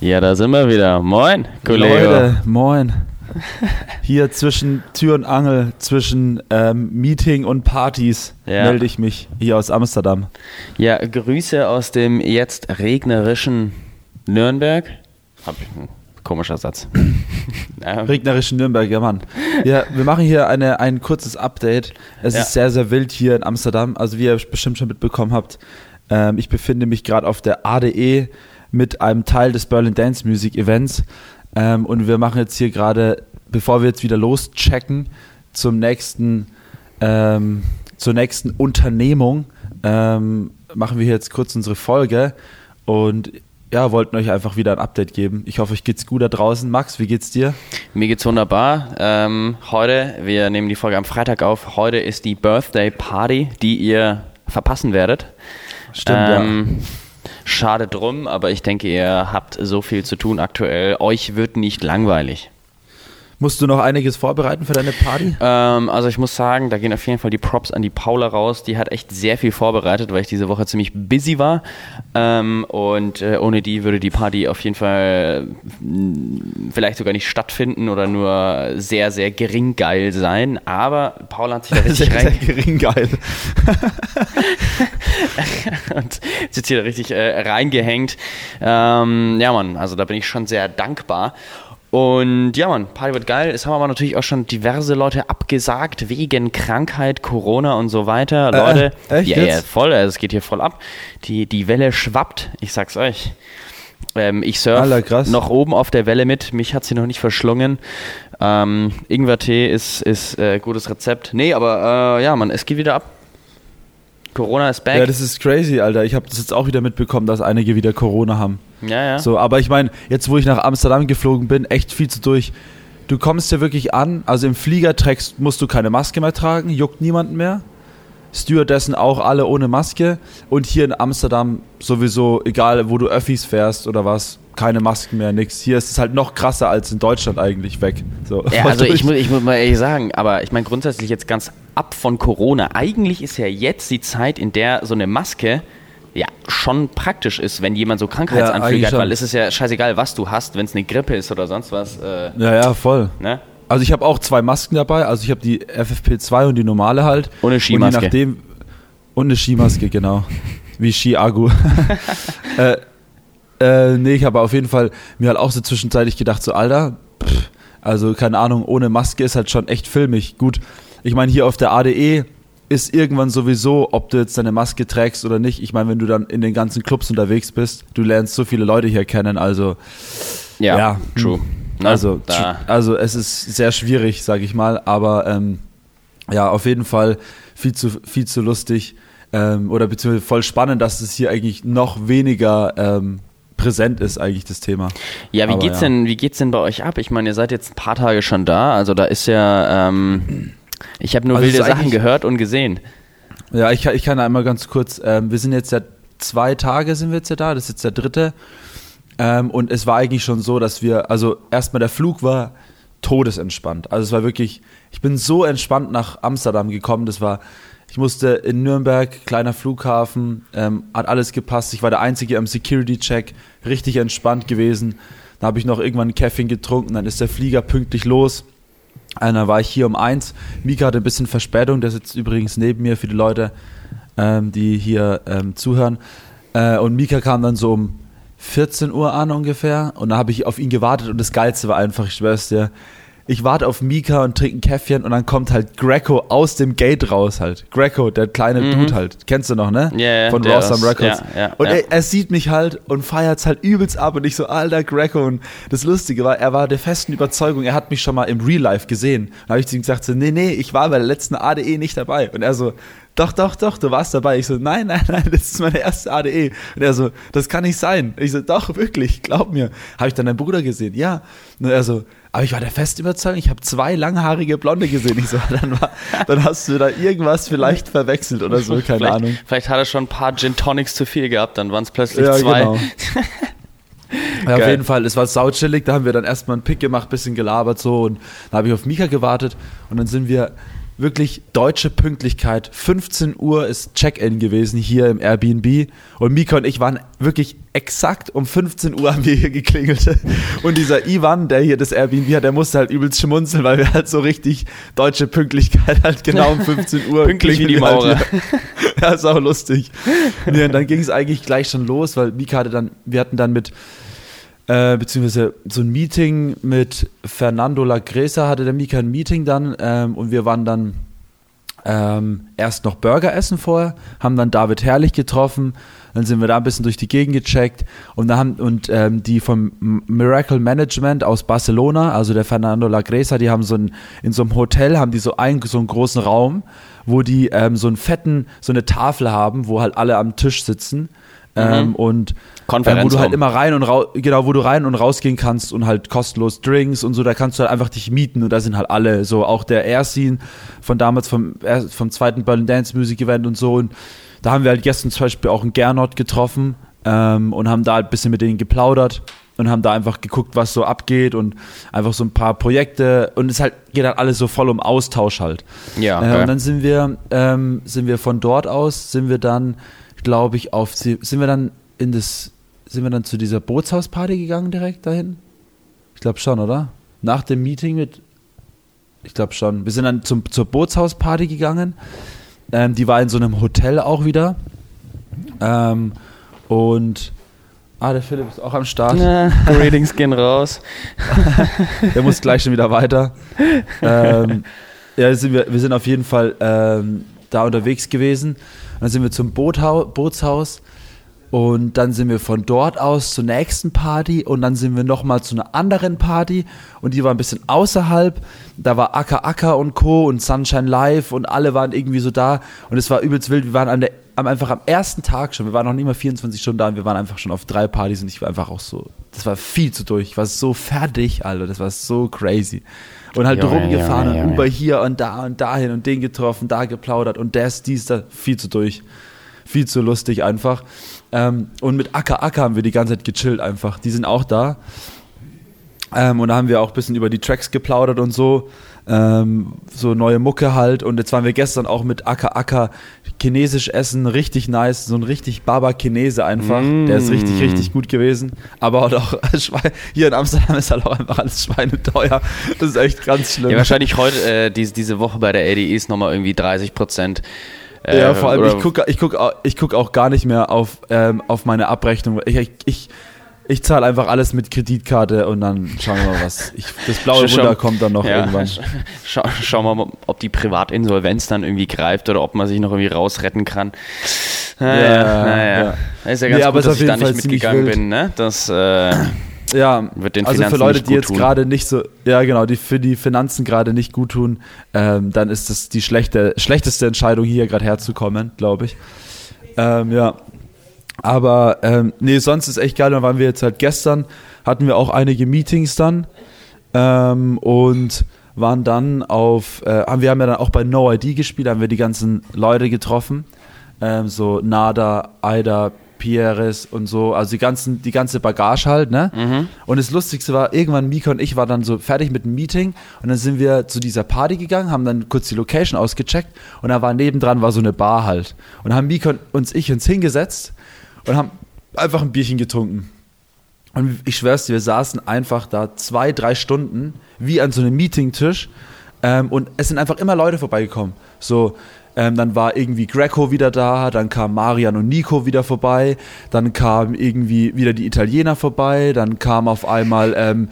Ja, da sind wir wieder. Moin, Kollege. Leute, moin. Hier zwischen Tür und Angel, zwischen ähm, Meeting und Partys Ja. melde ich mich hier aus Amsterdam. Ja, Grüße aus dem jetzt regnerischen Nürnberg. Hab ich komischer Satz. Regnerischen Nürnberg, ja Mann. Ja, wir machen hier eine, ein kurzes Update. Es Ja. ist sehr, sehr wild hier in Amsterdam. Also wie ihr bestimmt schon mitbekommen habt, ähm, ich befinde mich gerade auf der ADE mit einem Teil des Berlin Dance Music Events. Ähm, und wir machen jetzt hier gerade, bevor wir jetzt wieder loschecken, zum nächsten, ähm, zur nächsten Unternehmung, ähm, machen wir jetzt kurz unsere Folge. Und ja, wollten euch einfach wieder ein Update geben. Ich hoffe, euch geht's gut da draußen. Max, wie geht's dir? mir geht's wunderbar. Ähm, heute, wir nehmen die Folge am Freitag auf. Heute ist die Birthday Party, die ihr verpassen werdet. Stimmt, ähm, Schade drum, aber ich denke, ihr habt so viel zu tun aktuell. Euch wird nicht langweilig. Musst du noch einiges vorbereiten für deine Party? Ähm, also ich muss sagen, da gehen auf jeden Fall die Props an die Paula raus. Die hat echt sehr viel vorbereitet, weil ich diese Woche ziemlich busy war. Ähm, und äh, ohne die würde die Party auf jeden Fall mh, vielleicht sogar nicht stattfinden oder nur sehr, sehr gering geil sein. Aber Paula hat sich da richtig Sehr, sehr rein gering geil. und sitzt hier richtig äh, reingehängt. Ähm, ja, Mann, also da bin ich schon sehr dankbar. Und ja, Mann, Party wird geil. Es haben aber natürlich auch schon diverse Leute abgesagt wegen Krankheit, Corona und so weiter. Äh, Leute, echt ja, ja, voll, also es geht hier voll ab. Die, die Welle schwappt, ich sag's euch. Ähm, ich Alter, surf krass. noch oben auf der Welle mit. Mich hat sie noch nicht verschlungen. Ähm, Ingwertee ist, ist äh, gutes Rezept. Nee, aber äh, ja, Mann, es geht wieder ab. Corona ist back. Ja, das ist crazy, Alter. Ich habe das jetzt auch wieder mitbekommen, dass einige wieder Corona haben. ja, ja. So, aber ich meine, jetzt wo ich nach Amsterdam geflogen bin, echt viel zu durch. Du kommst ja wirklich an, also im Flieger trägst, musst du keine Maske mehr tragen, juckt niemanden mehr. Stewardessen auch alle ohne Maske. Und hier in Amsterdam sowieso, egal wo du Öffis fährst oder was, keine Masken mehr, nix. Hier ist es halt noch krasser als in Deutschland eigentlich weg. So, Ja, also ich muss, ich muss mal ehrlich sagen, aber ich meine grundsätzlich jetzt ganz ab von Corona. Eigentlich ist ja jetzt die Zeit, in der so eine Maske ja schon praktisch ist, wenn jemand so Ja, Krankheitsanflüge eigentlich hat, schon. weil es ist ja scheißegal, was du hast, wenn es eine Grippe ist oder sonst was. Äh, Ja, ja, voll. ne? Also ich habe auch zwei Masken dabei. Also ich habe die FFP2 und die normale halt. Und eine Skimaske. Und je nachdem und eine Skimaske, genau. Wie Ski-Agu. äh, äh, nee, ich habe auf jeden Fall mir halt auch so zwischenzeitlich gedacht, so Alter, pff, also keine Ahnung, ohne Maske ist halt schon echt filmig. Gut, ich meine hier auf der ADE ist irgendwann sowieso, ob du jetzt deine Maske trägst oder nicht. Ich meine, wenn du dann in den ganzen Clubs unterwegs bist, du lernst so viele Leute hier kennen, also Ja, Ja. true. Ne? also, da. also es ist sehr schwierig, sage ich mal, aber ähm, ja, auf jeden Fall viel zu, viel zu lustig ähm, oder beziehungsweise voll spannend, dass es hier eigentlich noch weniger ähm, präsent ist, eigentlich das Thema. Ja, wie Aber geht's ja. denn, wie geht's denn bei euch ab? Ich meine, ihr seid jetzt ein paar Tage schon da, also da ist ja, ähm, ich habe nur Also wilde Sachen gehört und gesehen. Ja, ich, kann- ich kann einmal ganz kurz, ähm, wir sind jetzt ja zwei Tage sind wir jetzt ja da, das ist jetzt der dritte. Ähm, und es war eigentlich schon so, dass wir, also erstmal der Flug war todesentspannt. Also es war wirklich, ich bin so entspannt nach Amsterdam gekommen, das war, ich musste in Nürnberg, kleiner Flughafen, ähm, hat alles gepasst. Ich war der Einzige am Security-Check, richtig entspannt gewesen. Dann habe ich noch irgendwann einen Käffchen getrunken, dann ist der Flieger pünktlich los. Und dann war ich hier um eins. Mika hatte ein bisschen Verspätung, der sitzt übrigens neben mir für die Leute, ähm, die hier ähm, zuhören. Äh, und Mika kam dann so um 14 Uhr an ungefähr und dann habe ich auf ihn gewartet und das Geilste war einfach, ich schwör's dir, ich warte auf Mika und trinke ein Käffchen und dann kommt halt Greco aus dem Gate raus halt. Greco, der kleine Dude halt. Kennst du noch, ne? Mhm. Ja, ja, Von aus- Records. ja, ja, und ja. Er, er sieht mich halt und feiert's halt übelst ab und ich so, alter Greco. Und das Lustige war, er war der festen Überzeugung, er hat mich schon mal im Real Life gesehen. Dann habe ich zu ihm gesagt, so, nee, nee, ich war bei der letzten ADE nicht dabei. Und er so, doch, doch, doch, du warst dabei. Ich so, nein, nein, nein, das ist meine erste ADE. Und er so, das kann nicht sein. Ich so, doch, wirklich, glaub mir. Habe ich dann deinen Bruder gesehen? Ja. Und er so, aber ich war der festen Überzeugung, ich habe zwei langhaarige Blonde gesehen. Ich so, dann, war, dann hast du da irgendwas vielleicht verwechselt oder so, keine vielleicht, Ahnung. Vielleicht hat er schon ein paar Gin Tonics zu viel gehabt, dann waren es plötzlich Ja, zwei. genau. Ja, auf jeden Fall, es war sauchillig, da haben wir dann erstmal einen Pick gemacht, bisschen gelabert so und dann habe ich auf Mika gewartet und dann sind wir wirklich deutsche Pünktlichkeit. 15 Uhr ist Check-in gewesen hier im Airbnb und Mika und ich waren wirklich exakt um 15 Uhr haben wir hier geklingelt. Und dieser Ivan, der hier das Airbnb hat, der musste halt übelst schmunzeln, weil wir halt so richtig deutsche Pünktlichkeit halt genau um 15 Uhr Pünktlich wie die klingeln Maurer. Halt ja, ist auch lustig. Nee, und dann ging es eigentlich gleich schon los, weil Mika hatte dann, wir hatten dann mit äh, beziehungsweise so ein Meeting mit Fernando Lagresa hatte der Mika ein Meeting dann ähm, und wir waren dann ähm, erst noch Burger essen vorher, haben dann David Herrlich getroffen, dann sind wir da ein bisschen durch die Gegend gecheckt und, dann haben, und ähm, die vom Miracle Management aus Barcelona, also der Fernando Lagresa, die haben so ein, in so einem Hotel haben die so einen, so einen großen Raum, wo die ähm, so einen fetten, so eine Tafel haben, wo halt alle am Tisch sitzen ähm, und ähm, wo Konferenzraum. du halt immer rein und raus, genau, wo du rein und rausgehen kannst und halt kostenlos Drinks und so, da kannst du halt einfach dich mieten und da sind halt alle, so auch der Ersin von damals vom, vom zweiten Berlin Dance Music Event und so und da haben wir halt gestern zum Beispiel auch einen Gernot getroffen ähm, und haben da halt ein bisschen mit denen geplaudert und haben da einfach geguckt, was so abgeht und einfach so ein paar Projekte und es halt geht halt alles so voll um Austausch halt. Ja, Äh, geil. und dann sind wir, ähm, sind wir von dort aus, sind wir dann, glaube ich, auf, sind wir dann in das, sind wir dann zu dieser Bootshausparty gegangen direkt dahin? Ich glaube schon, oder? Nach dem Meeting mit, ich glaube schon. Wir sind dann zum, zur Bootshausparty gegangen. Ähm, die war in so einem Hotel auch wieder. Ähm, und, ah, der Philipp ist auch am Start. Na, Ratings gehen raus. Der muss gleich schon wieder weiter. ähm, ja, sind wir, wir sind auf jeden Fall ähm, da unterwegs gewesen. Dann sind wir zum Boothau Bootshaus und dann sind wir von dort aus zur nächsten Party und dann sind wir nochmal zu einer anderen Party und die war ein bisschen außerhalb. Da war Acker Acker und Co. und Sunshine Live und alle waren irgendwie so da und es war übelst wild. Wir waren der, am, einfach am ersten Tag schon, wir waren noch nicht mal 24 Stunden da und wir waren einfach schon auf drei Partys und ich war einfach auch so, das war viel zu durch. Ich war so fertig, Alter, das war so crazy. Und halt Junge, rumgefahren Junge, und. Uber hier und da und dahin und den getroffen, da geplaudert und das, dies, da, viel zu durch. Viel zu lustig einfach. Ähm, und mit Acker Acker haben wir die ganze Zeit gechillt einfach. Die sind auch da. Ähm, und da haben wir auch ein bisschen über die Tracks geplaudert und so. Ähm, so neue Mucke halt. Und jetzt waren wir gestern auch mit Acker Acker chinesisch essen. Richtig nice. So ein richtig Baba Chinese einfach. Der ist richtig, richtig gut gewesen. Aber halt auch hier in Amsterdam ist halt auch einfach alles schweineteuer. Das ist echt ganz schlimm. Ja, wahrscheinlich heute, äh, diese, diese Woche bei der ADE ist nochmal irgendwie 30 Prozent. Äh, Ja, vor allem, ich gucke ich guck, ich guck auch gar nicht mehr auf, ähm, auf meine Abrechnung. Ich, ich, ich, ich zahle einfach alles mit Kreditkarte und dann schauen wir mal, was. Ich, das blaue Wunder kommt dann noch ja, irgendwann. sch- Schau, schauen wir mal, ob die Privatinsolvenz dann irgendwie greift oder ob man sich noch irgendwie rausretten kann. Naja, Ja, naja. ja. Ist ja Nee, ganz aber gut, dass ich da nicht mitgegangen wild. bin. Ne? Das äh, Ja, wird den also für Leute, die jetzt gerade nicht so, ja genau, die für die Finanzen gerade nicht gut tun, ähm, dann ist das die schlechte, schlechteste Entscheidung, hier gerade herzukommen, glaube ich. Ähm, ja. Aber ähm, nee, sonst ist echt geil. Dann waren wir jetzt halt gestern, hatten wir auch einige Meetings dann ähm, und waren dann auf, äh, haben wir haben ja dann auch bei No ID gespielt, haben wir die ganzen Leute getroffen, ähm, so Nada, Aida, Pierres und so, also die ganzen, die ganze Bagage halt, ne? Mhm. Und das Lustigste war, irgendwann Mika und ich waren dann so fertig mit dem Meeting und dann sind wir zu dieser Party gegangen, haben dann kurz die Location ausgecheckt und da war nebendran war so eine Bar halt. Und haben Mika und uns ich uns hingesetzt und haben einfach ein Bierchen getrunken. Und ich schwör's dir, wir saßen einfach da zwei, drei Stunden wie an so einem Meetingtisch ähm, und es sind einfach immer Leute vorbeigekommen. So, ähm, dann war irgendwie Greco wieder da, dann kam Marian und Nico wieder vorbei, dann kam irgendwie wieder die Italiener vorbei, dann kam auf einmal ähm,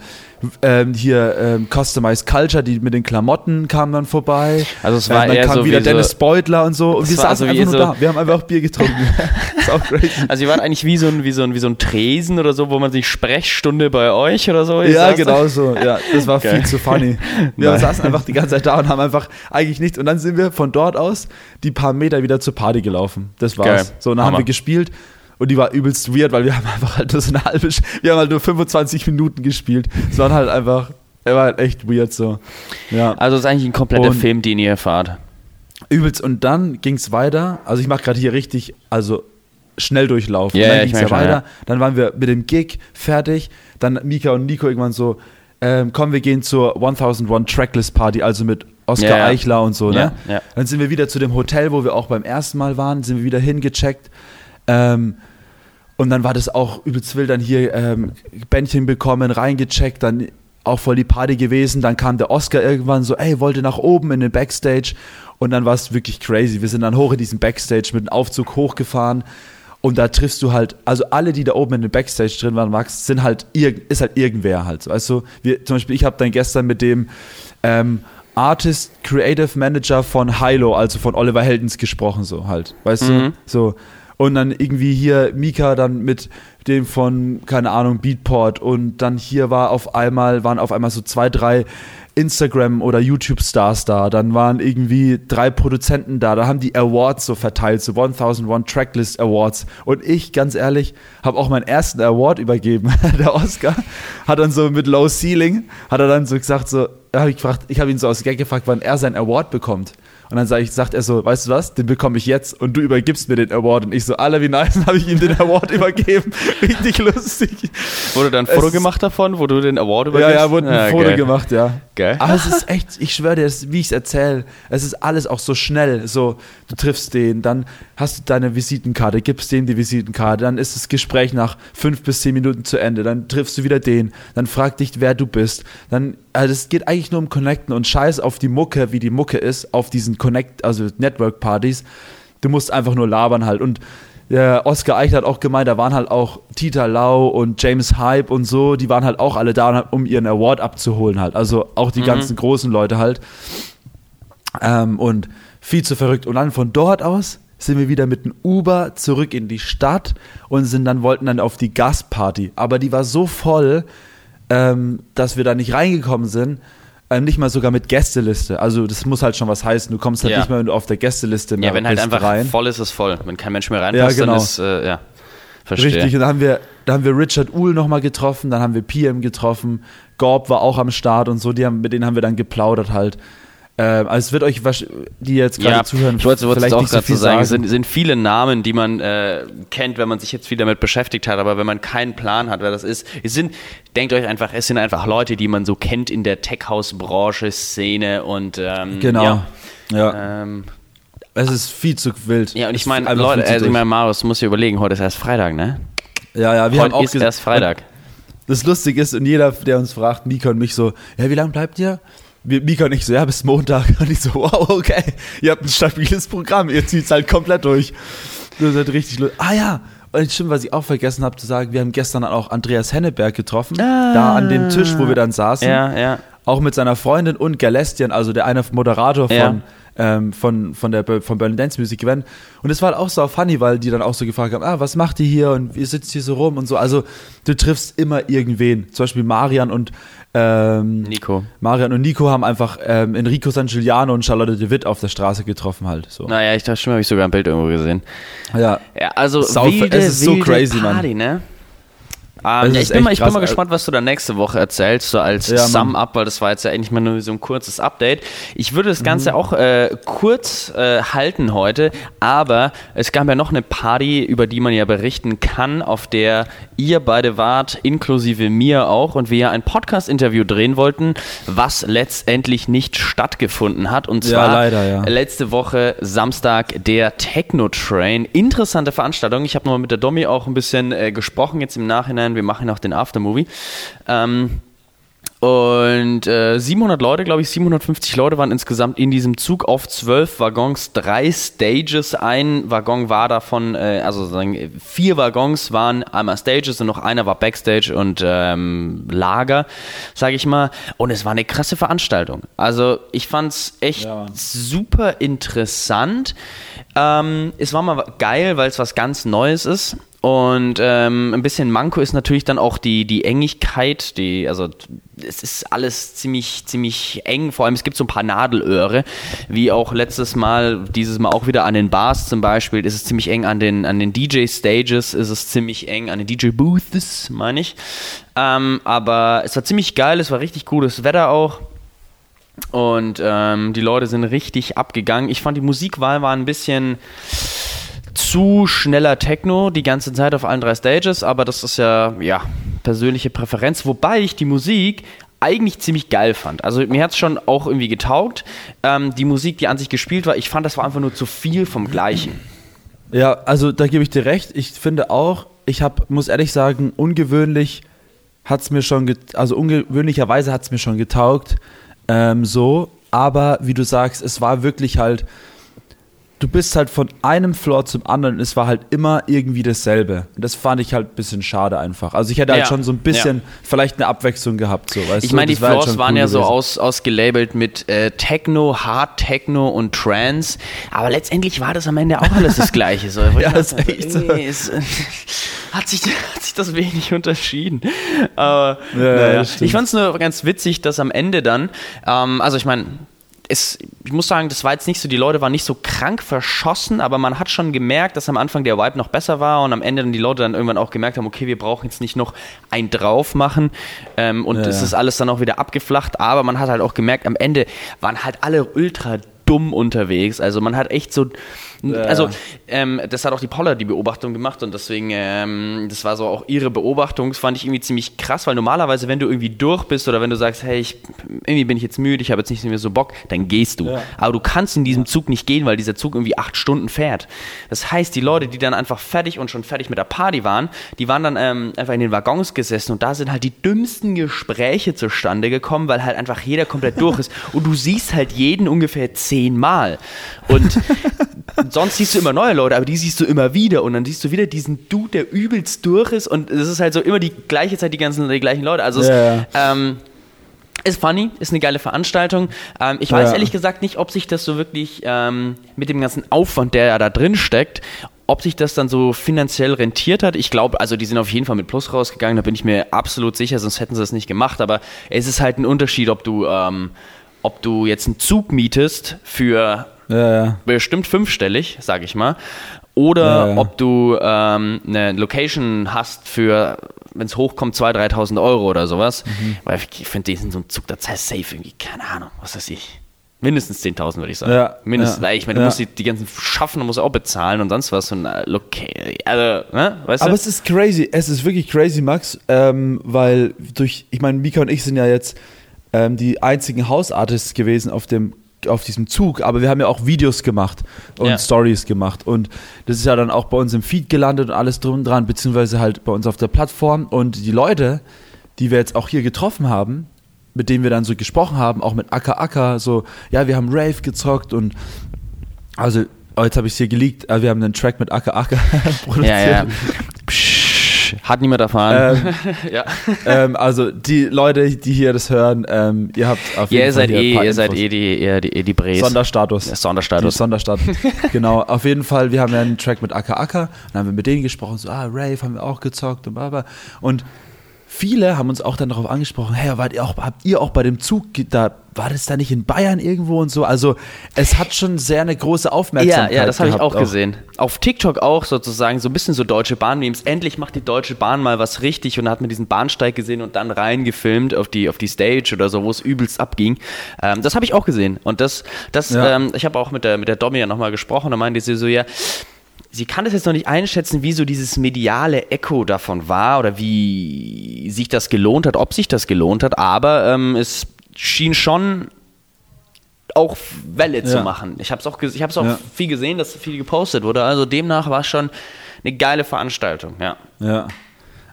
ähm, hier ähm, Customized Culture, die mit den Klamotten kamen dann vorbei. Also es war ähm, dann eher kam so wieder wie so- Dennis Beutler und so und wir saßen also einfach nur so- da. Wir haben einfach Bier getrunken. ist auch crazy. Also ihr wart eigentlich wie so ein, wie so ein, wie so ein Tresen oder so, wo man sich Sprechstunde bei euch oder so. Ja, genau so. Ja, das war Geil. viel zu funny. Wir Nein. saßen einfach die ganze Zeit da und haben einfach eigentlich nichts. Und dann sind wir von dort aus die paar Meter wieder zur Party gelaufen. Das war's. Geil. So, und dann haben Hammer. wir gespielt und die war übelst weird, weil wir haben einfach halt nur so eine halbe, wir haben halt nur 25 Minuten gespielt. Es waren halt einfach, er war halt echt weird so. Ja. Also es ist eigentlich ein kompletter Und- Film, den ihr fahrt. Übelst. Und dann ging es weiter. Also ich mache gerade hier richtig, also schnell durchlaufen. Ja, ja, dann ging es ja weiter. Dann waren wir mit dem Gig fertig. Dann Mika und Nico irgendwann so, ähm, komm, wir gehen zur 1001 Tracklist Party, also mit Oscar Ja, ja. Eichler und so, ne? Ja, ja. Dann sind wir wieder zu dem Hotel, wo wir auch beim ersten Mal waren, sind wir wieder hingecheckt. Ähm, und dann war das auch übelst wild, dann hier ähm, Bändchen bekommen, reingecheckt, dann auch voll die Party gewesen. Dann kam der Oscar irgendwann so, ey, wollte nach oben in den Backstage. Und dann war es wirklich crazy. Wir sind dann hoch in diesen Backstage mit dem Aufzug hochgefahren. Und da triffst du halt, also alle, die da oben in den Backstage drin waren, Max, sind halt, ist halt irgendwer halt. so. Weißt du, wir, zum Beispiel, ich habe dann gestern mit dem ähm, Artist Creative Manager von Hilo, also von Oliver Heldens gesprochen, so halt. Weißt Mhm. du? So. Und dann irgendwie hier Mika dann mit dem von, keine Ahnung, Beatport und dann hier war auf einmal, waren auf einmal so zwei, drei Instagram- oder YouTube-Stars da, dann waren irgendwie drei Produzenten da, da haben die Awards so verteilt, so 1001 Tracklist Awards. Und ich, ganz ehrlich, habe auch meinen ersten Award übergeben. Der Oscar hat dann so mit Low Ceiling, hat er dann so gesagt, so, habe ich gefragt, ich habe ihn so aus Gag gefragt, wann er seinen Award bekommt. Und dann sag ich, sagt er so, weißt du was, den bekomme ich jetzt und du übergibst mir den Award. Und ich so, alle wie nice, dann habe ich ihm den Award übergeben. Richtig lustig. Wurde dann ein Es Foto ist- gemacht davon, wo du den Award Ja, übergibst? ja, wurde ein Foto geil. gemacht, ja. Geil. Aber es ist echt, ich schwöre dir, es- wie ich es erzähle, es ist alles auch so schnell. So, du triffst den, dann hast du deine Visitenkarte, gibst dem die Visitenkarte, dann ist das Gespräch nach fünf bis zehn Minuten zu Ende, dann triffst du wieder den, dann fragt dich, wer du bist. Dann, also es geht eigentlich nur um Connecten und Scheiß auf die Mucke, wie die Mucke ist, auf diesen Connect, also Network-Partys. Du musst einfach nur labern halt. Und der Oscar Eichler hat auch gemeint, da waren halt auch Tita Lau und James Hype und so, die waren halt auch alle da, um ihren Award abzuholen halt. Also auch die ganzen großen Leute halt. Ähm, und viel zu verrückt. Und dann von dort aus sind wir wieder mit dem Uber zurück in die Stadt und sind dann, wollten dann auf die Gastparty. Aber die war so voll, ähm, dass wir da nicht reingekommen sind. Ähm, nicht mal sogar mit Gästeliste. Also das muss halt schon was heißen. Du kommst halt Ja. nicht du auf der Gästeliste mehr Ja, wenn halt einfach rein. voll ist, ist voll. Wenn kein Mensch mehr reinpasst, Ja, genau. dann ist, äh, ja, verstehe. Richtig, und dann haben wir, da haben wir Richard Uhl nochmal getroffen, dann haben wir PM getroffen, Gorb war auch am Start und so, die haben, mit denen haben wir dann geplaudert halt. Ähm, also es wird euch, die jetzt gerade Ja, zuhören, ich wollte wollte vielleicht auch gerade so sagen. Es sind, sind viele Namen, die man äh, kennt, wenn man sich jetzt viel damit beschäftigt hat, aber wenn man keinen Plan hat, wer das ist. Es sind, denkt euch einfach, es sind einfach Leute, die man so kennt in der Tech-House-Branche, Szene und ähm, Genau. Ja, Ja, ähm, es ist viel zu wild. ja, und ich meine, Leute, also ich meine, Marius, du musst dir überlegen, heute ist erst Freitag, ne? ja, ja, wir haben heute auch ist erst Freitag. Das Lustige ist, und jeder, der uns fragt, Mika und mich so, ja, wie lange bleibt ihr? Mika und ich so, ja, bis Montag. Und ich so, wow, okay, ihr habt ein stabiles Programm, ihr zieht es halt komplett durch. Das ist halt richtig lustig. Ah ja, und stimmt, was ich auch vergessen habe zu sagen, wir haben gestern dann auch Andreas Henneberg getroffen, da an dem Tisch, wo wir dann saßen. Ja, ja. Auch mit seiner Freundin und Galestian, also der eine Moderator von, Ja. ähm, von, von der von Berlin Dance Music Event. Und es war halt auch so funny, weil die dann auch so gefragt haben, ah, was macht ihr hier und ihr sitzt hier so rum und so. Also du triffst immer irgendwen. Zum Beispiel Marian und ähm, Nico. Marian und Nico haben einfach ähm, Enrico San Giuliano und Charlotte de Witt auf der Straße getroffen halt. So. Naja, ich dachte schon, habe ich sogar ein Bild irgendwo gesehen. Ja. Ja, also Sau- wilde, es ist so crazy, Mann. Party, ne? Ähm, ja, ich bin, mal, ich bin mal gespannt, was du da nächste Woche erzählst, so als Ja. Sum-Up, weil das war jetzt ja eigentlich mal nur so ein kurzes Update. Ich würde das Mhm. Ganze auch äh, kurz äh, halten heute, aber es gab ja noch eine Party, über die man ja berichten kann, auf der ihr beide wart, inklusive mir auch, und wir ja ein Podcast-Interview drehen wollten, was letztendlich nicht stattgefunden hat. Und Ja, zwar leider, ja. letzte Woche Samstag der Techno Train. Interessante Veranstaltung. Ich habe nochmal mit der Domi auch ein bisschen äh, gesprochen jetzt im Nachhinein. Wir machen auch den Aftermovie. Ähm, und äh, 700 Leute, glaube ich, 750 Leute waren insgesamt in diesem Zug auf zwölf Waggons, drei Stages. Ein Waggon war davon, äh, also sozusagen vier Waggons waren einmal Stages und noch einer war Backstage und ähm, Lager, sage ich mal. Und es war eine krasse Veranstaltung. Also ich fand es echt Ja. super interessant. Ähm, es war mal geil, weil es was ganz Neues ist. Und ähm, ein bisschen Manko ist natürlich dann auch die, die Engigkeit, die, also es ist alles ziemlich, ziemlich eng, vor allem es gibt so ein paar Nadelöhre, wie auch letztes Mal, dieses Mal auch wieder an den Bars zum Beispiel, ist es ziemlich eng an den, an den DJ-Stages, ist es ziemlich eng an den DJ-Booths, meine ich. Ähm, aber es war ziemlich geil, es war richtig gutes Wetter auch. Und ähm, die Leute sind richtig abgegangen. Ich fand die Musikwahl war ein bisschen zu schneller Techno die ganze Zeit auf allen drei Stages, aber das ist ja, ja, persönliche Präferenz. Wobei ich die Musik eigentlich ziemlich geil fand. Also mir hat es schon auch irgendwie getaugt. Ähm, die Musik, die an sich gespielt war, ich fand, das war einfach nur zu viel vom Gleichen. Ja, also da gebe ich dir recht. Ich finde auch, ich habe, muss ehrlich sagen, ungewöhnlich hat es mir schon, also ungewöhnlicherweise hat es mir schon getaugt. Ähm, so, aber wie du sagst, es war wirklich halt du bist halt von einem Floor zum anderen. Es war halt immer irgendwie dasselbe. Und das fand ich halt ein bisschen schade einfach. Also ich hätte halt ja, schon so ein bisschen ja. vielleicht eine Abwechslung gehabt. So, weißt ich meine, die halt Floors halt waren cool ja so aus, ausgelabelt mit äh, Techno, Hard Techno und Trance. Aber letztendlich war das am Ende auch alles das Gleiche. So. ja, das ist echt so. Nee, es, hat, sich, hat sich das wenig unterschieden. Aber ja, naja. ich fand es nur ganz witzig, dass am Ende dann, ähm, also ich meine, es, ich muss sagen, das war jetzt nicht so, die Leute waren nicht so krank verschossen, aber man hat schon gemerkt, dass am Anfang der Vibe noch besser war und am Ende dann die Leute dann irgendwann auch gemerkt haben, okay, wir brauchen jetzt nicht noch ein drauf machen ähm, und es ja. ist alles dann auch wieder abgeflacht, aber man hat halt auch gemerkt, am Ende waren halt alle ultra dumm unterwegs. Also man hat echt so, also ähm, das hat auch die Paula die Beobachtung gemacht und deswegen, ähm, das war so auch ihre Beobachtung, das fand ich irgendwie ziemlich krass, weil normalerweise, wenn du irgendwie durch bist oder wenn du sagst, hey, ich, irgendwie bin ich jetzt müde, ich habe jetzt nicht mehr so Bock, dann gehst du. Ja. Aber du kannst in diesem Zug nicht gehen, weil dieser Zug irgendwie acht Stunden fährt. Das heißt, die Leute, die dann einfach fertig und schon fertig mit der Party waren, die waren dann ähm, einfach in den Waggons gesessen und da sind halt die dümmsten Gespräche zustande gekommen, weil halt einfach jeder komplett durch ist und du siehst halt jeden ungefähr zehnmal. Und sonst siehst du immer neue Leute, aber die siehst du immer wieder und dann siehst du wieder diesen Dude, der übelst durch ist und es ist halt so immer die gleiche Zeit die ganzen die gleichen Leute. Also yeah. es, ähm, ist funny, ist eine geile Veranstaltung. Ähm, ich weiß ja. ehrlich gesagt nicht, ob sich das so wirklich ähm, mit dem ganzen Aufwand, der ja da drin steckt, ob sich das dann so finanziell rentiert hat. Ich glaube, also die sind auf jeden Fall mit Plus rausgegangen, da bin ich mir absolut sicher, sonst hätten sie das nicht gemacht. Aber es ist halt ein Unterschied, ob du, ähm, ob du jetzt einen Zug mietest für ja, ja. bestimmt fünfstellig, sag ich mal. Oder ja, ob du ähm, eine Location hast für, wenn es hochkommt, 2.000, 3.000 Euro oder sowas. Mhm. Weil ich finde, diesen so ein Zug, das heißt safe irgendwie, keine Ahnung, was weiß ich. Mindestens 10.000 würde ich sagen. Ja, Mindestens, weil ich meine, du musst die, die ganzen Schaffen, du musst auch bezahlen und sonst was. Und, äh, okay, also, ne, weißt Aber du? es ist crazy, es ist wirklich crazy, Max, ähm, weil durch, ich meine, Mika und ich sind ja jetzt ähm, die einzigen Hausartists gewesen auf dem auf diesem Zug, aber wir haben ja auch Videos gemacht und ja. Stories gemacht und das ist ja dann auch bei uns im Feed gelandet und alles drum und dran, beziehungsweise halt bei uns auf der Plattform und die Leute, die wir jetzt auch hier getroffen haben, mit denen wir dann so gesprochen haben, auch mit Acker Acker, so, ja, wir haben Rave gezockt und also, oh, jetzt habe ich es hier geleakt, äh, wir haben einen Track mit Acker Acker produziert. Ja, ja. Hat niemand erfahren. Ähm, ja. ähm, also die Leute, die hier das hören, ähm, ihr habt auf jeden ja, Fall seid eh, Ihr seid eh die, ihr, die, die Bres. Sonderstatus. Ja, Sonderstatus. Die Sonderstatus. genau, auf jeden Fall, wir haben ja einen Track mit Aka Aka, dann haben wir mit denen gesprochen, so, ah, Rave haben wir auch gezockt und bla bla. Und viele haben uns auch dann darauf angesprochen, hey, wart ihr auch, habt ihr auch bei dem Zug, da war das da nicht in Bayern irgendwo und so? Also es hat schon sehr eine große Aufmerksamkeit. Ja, ja, das habe ich auch, auch, gesehen. Auf TikTok auch sozusagen so ein bisschen so deutsche Bahn-Memes. Endlich macht die Deutsche Bahn mal was richtig und hat mir diesen Bahnsteig gesehen und dann reingefilmt auf die, auf die Stage oder so, wo es übelst abging. Ähm, das habe ich auch gesehen. Und das, das, ja. ähm, ich habe auch mit der, mit der Domi ja nochmal gesprochen und meinte sie so, ja, sie kann das jetzt noch nicht einschätzen, wie so dieses mediale Echo davon war oder wie sich das gelohnt hat, ob sich das gelohnt hat, aber ähm, es schien schon auch Welle ja. zu machen. Ich habe es auch, ich hab's auch ja. viel gesehen, dass viel gepostet wurde. Also demnach war es schon eine geile Veranstaltung, ja. Ja.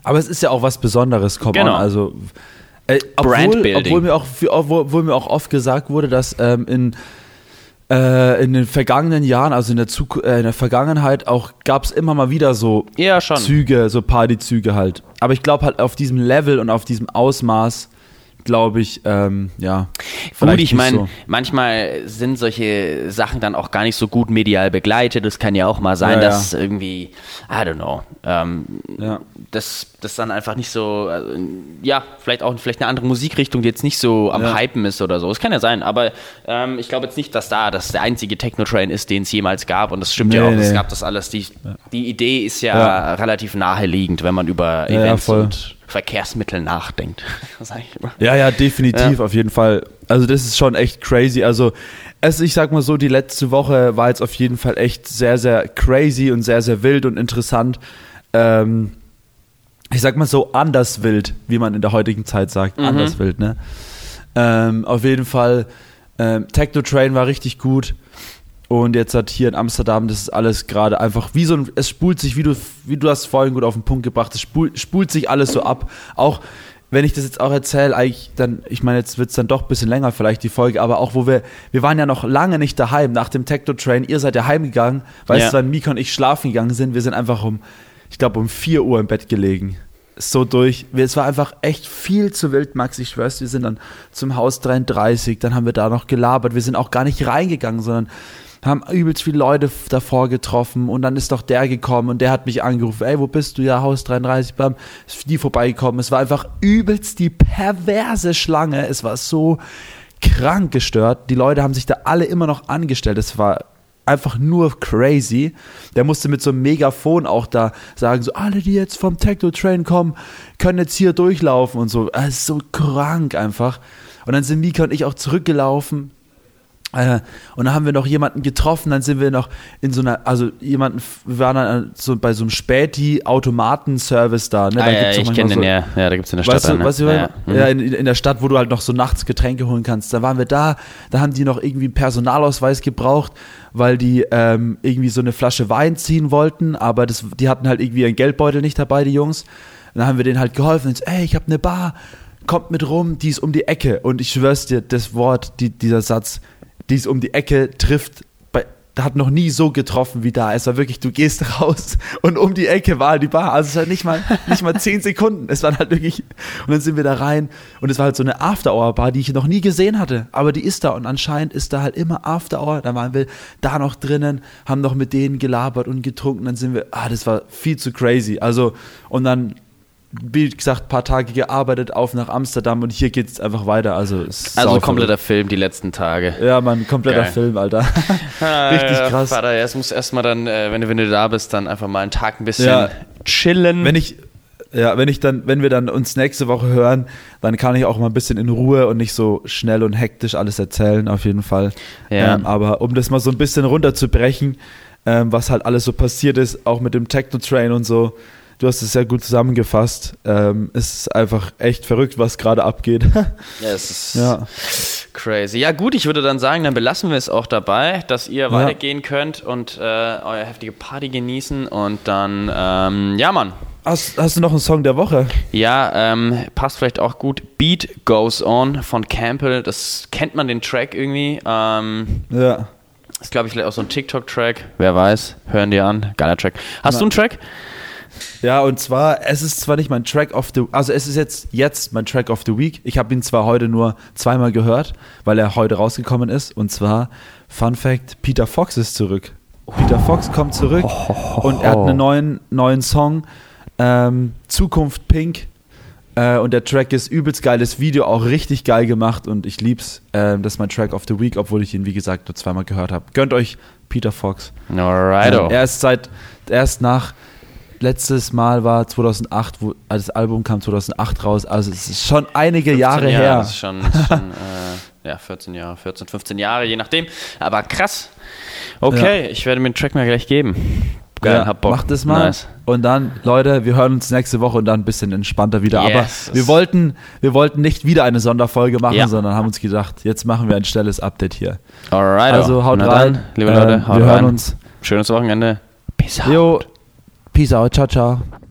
Aber es ist ja auch was Besonderes, komm genau. On. Also äh, obwohl, obwohl, mir auch, obwohl mir auch oft gesagt wurde, dass ähm, in äh, in den vergangenen Jahren, also in der, Zug äh, in der Vergangenheit, auch gab es immer mal wieder so ja, Züge, so Partyzüge halt. Aber ich glaube halt auf diesem Level und auf diesem Ausmaß glaube ich, ähm, ja. Gut, ich meine, so. manchmal sind solche Sachen dann auch gar nicht so gut medial begleitet. Es kann ja auch mal sein, ja, dass ja. irgendwie, I don't know, ähm, ja. dass das dann einfach nicht so, also, ja, vielleicht auch vielleicht eine andere Musikrichtung, die jetzt nicht so am ja. Hypen ist oder so. Es kann ja sein, aber ähm, ich glaube jetzt nicht, dass da das der einzige Techno-Train ist, den es jemals gab. Und das stimmt nee, ja auch, nee. es gab das alles. Die, die Idee ist ja, relativ naheliegend, wenn man über Events und Verkehrsmittel nachdenkt. ja, ja, definitiv, ja. auf jeden Fall. Also das ist schon echt crazy. Also es, ich sag mal so, die letzte Woche war jetzt auf jeden Fall echt sehr, sehr crazy und sehr, sehr wild und interessant. Ähm, ich sag mal so, anders wild, wie man in der heutigen Zeit sagt. Mhm. Anders wild, ne? Ähm, auf jeden Fall, ähm, Techno Train war richtig gut. Und jetzt hat hier in Amsterdam, das ist alles gerade einfach wie so ein, es spult sich, wie du, wie du hast vorhin gut auf den Punkt gebracht, es spult, spult sich alles so ab. Auch wenn ich das jetzt auch erzähle, eigentlich dann, ich meine, jetzt wird es dann doch ein bisschen länger vielleicht die Folge, aber auch wo wir, wir waren ja noch lange nicht daheim nach dem Techno Train, ihr seid ja heimgegangen, weißt Ja. du, wann Mika und ich schlafen gegangen sind, wir sind einfach um, ich glaube um 4 Uhr im Bett gelegen. So durch. Es war einfach echt viel zu wild, Max. Ich schwör's, wir sind dann zum Haus 33, dann haben wir da noch gelabert. Wir sind auch gar nicht reingegangen, sondern haben übelst viele Leute davor getroffen und dann ist doch der gekommen und der hat mich angerufen, ey, wo bist du? Ja, Haus 33, bam, ist die vorbeigekommen. Es war einfach übelst die perverse Schlange. Es war so krank gestört. Die Leute haben sich da alle immer noch angestellt. Es war einfach nur crazy. Der musste mit so einem Megafon auch da sagen, so alle, die jetzt vom Techno-Train kommen, können jetzt hier durchlaufen und so. Es ist so krank einfach. Und dann sind Mika und ich auch zurückgelaufen. Äh, und dann haben wir noch jemanden getroffen, dann sind wir noch in so einer, also jemanden, wir waren dann so bei so einem Späti-Automaten-Service da. Ne? Da ah, ja, ich kenne so, den, ja. Ja, da gibt es in der Stadt Weißt du, ne? weißt du, ja, ja, mhm. ja, in, in der Stadt, wo du halt noch so nachts Getränke holen kannst. Da waren wir da, da haben die noch irgendwie einen Personalausweis gebraucht, weil die ähm, irgendwie so eine Flasche Wein ziehen wollten, aber das, die hatten halt irgendwie ihren Geldbeutel nicht dabei, die Jungs. Und dann haben wir denen halt geholfen. Und so, ey, ich habe eine Bar, kommt mit rum, die ist um die Ecke. Und ich schwör's dir, das Wort, die, dieser Satz, die ist um die Ecke, trifft hat noch nie so getroffen wie da. Es war wirklich, du gehst raus und um die Ecke war die Bar. Also es war nicht mal, nicht mal zehn Sekunden. Es waren halt wirklich, und dann sind wir da rein und es war halt so eine After-Hour-Bar, die ich noch nie gesehen hatte. Aber die ist da und anscheinend ist da halt immer After-Hour. Da waren wir da noch drinnen, haben noch mit denen gelabert und getrunken. Dann sind wir, ah, das war viel zu crazy. Also, und dann, wie gesagt, paar Tage gearbeitet, auf nach Amsterdam und hier geht es einfach weiter. Also, Also kompletter Film die letzten Tage. Ja, man, kompletter Geil. Film, Alter. Ah, Richtig ja, krass. Vater, es muss erstmal dann, äh, wenn, du, wenn du da bist, dann einfach mal einen Tag ein bisschen Ja. chillen. Wenn ich, ja, wenn ich dann, wenn wir dann uns nächste Woche hören, dann kann ich auch mal ein bisschen in Ruhe und nicht so schnell und hektisch alles erzählen, auf jeden Fall. Ja. Ähm, aber um das mal so ein bisschen runterzubrechen, ähm, was halt alles so passiert ist, auch mit dem Techno-Train und so, du hast es sehr gut zusammengefasst. Ähm, es ist einfach echt verrückt, was gerade abgeht. ja, es ist ja. crazy. Ja, gut, ich würde dann sagen, dann belassen wir es auch dabei, dass ihr weitergehen könnt und äh, eure heftige Party genießen und dann, ähm, ja, Mann. Hast, hast du noch einen Song der Woche? Ja, ähm, passt vielleicht auch gut. Beat Goes On von Campbell. Das kennt man den Track irgendwie. Ähm, Ja. ist, glaube ich, vielleicht auch so ein TikTok-Track. Wer weiß. Hören die an. Geiler Track. Hast Na. du einen Track? Ja, und zwar, es ist zwar nicht mein Track of the, also es ist jetzt, jetzt mein Track of the Week. Ich habe ihn zwar heute nur zweimal gehört, weil er heute rausgekommen ist. Und zwar, Fun Fact, Peter Fox ist zurück. Peter Fox kommt zurück und er hat einen neuen, neuen Song, ähm, Zukunft Pink. Äh, und der Track ist übelst geiles Video, auch richtig geil gemacht und ich lieb's. Ähm, das ist mein Track of the Week, obwohl ich ihn, wie gesagt, nur zweimal gehört habe. Gönnt euch Peter Fox. Alrighto. Ähm, er ist seit, erst nach, letztes Mal war 2008, wo also das Album kam 2008 raus, also es ist schon einige 15 Jahre Jahre, her. Das ist schon, schon äh, ja, 14 Jahre, 14, 15 Jahre, je nachdem. Aber krass. Okay, ich werde mir den Track mal gleich geben. Geil, Ja, hab Bock. Macht es mal. Nice. Und dann, Leute, wir hören uns nächste Woche und dann ein bisschen entspannter wieder. Yes. Aber wir wollten, wir wollten nicht wieder eine Sonderfolge machen, Ja. sondern haben uns gedacht, jetzt machen wir ein schnelles Update hier. Alright. Also haut Na rein. Dann, liebe Leute, haut wir hören rein. uns. Schönes Wochenende. Peace out. Jo, peace out, ciao, ciao.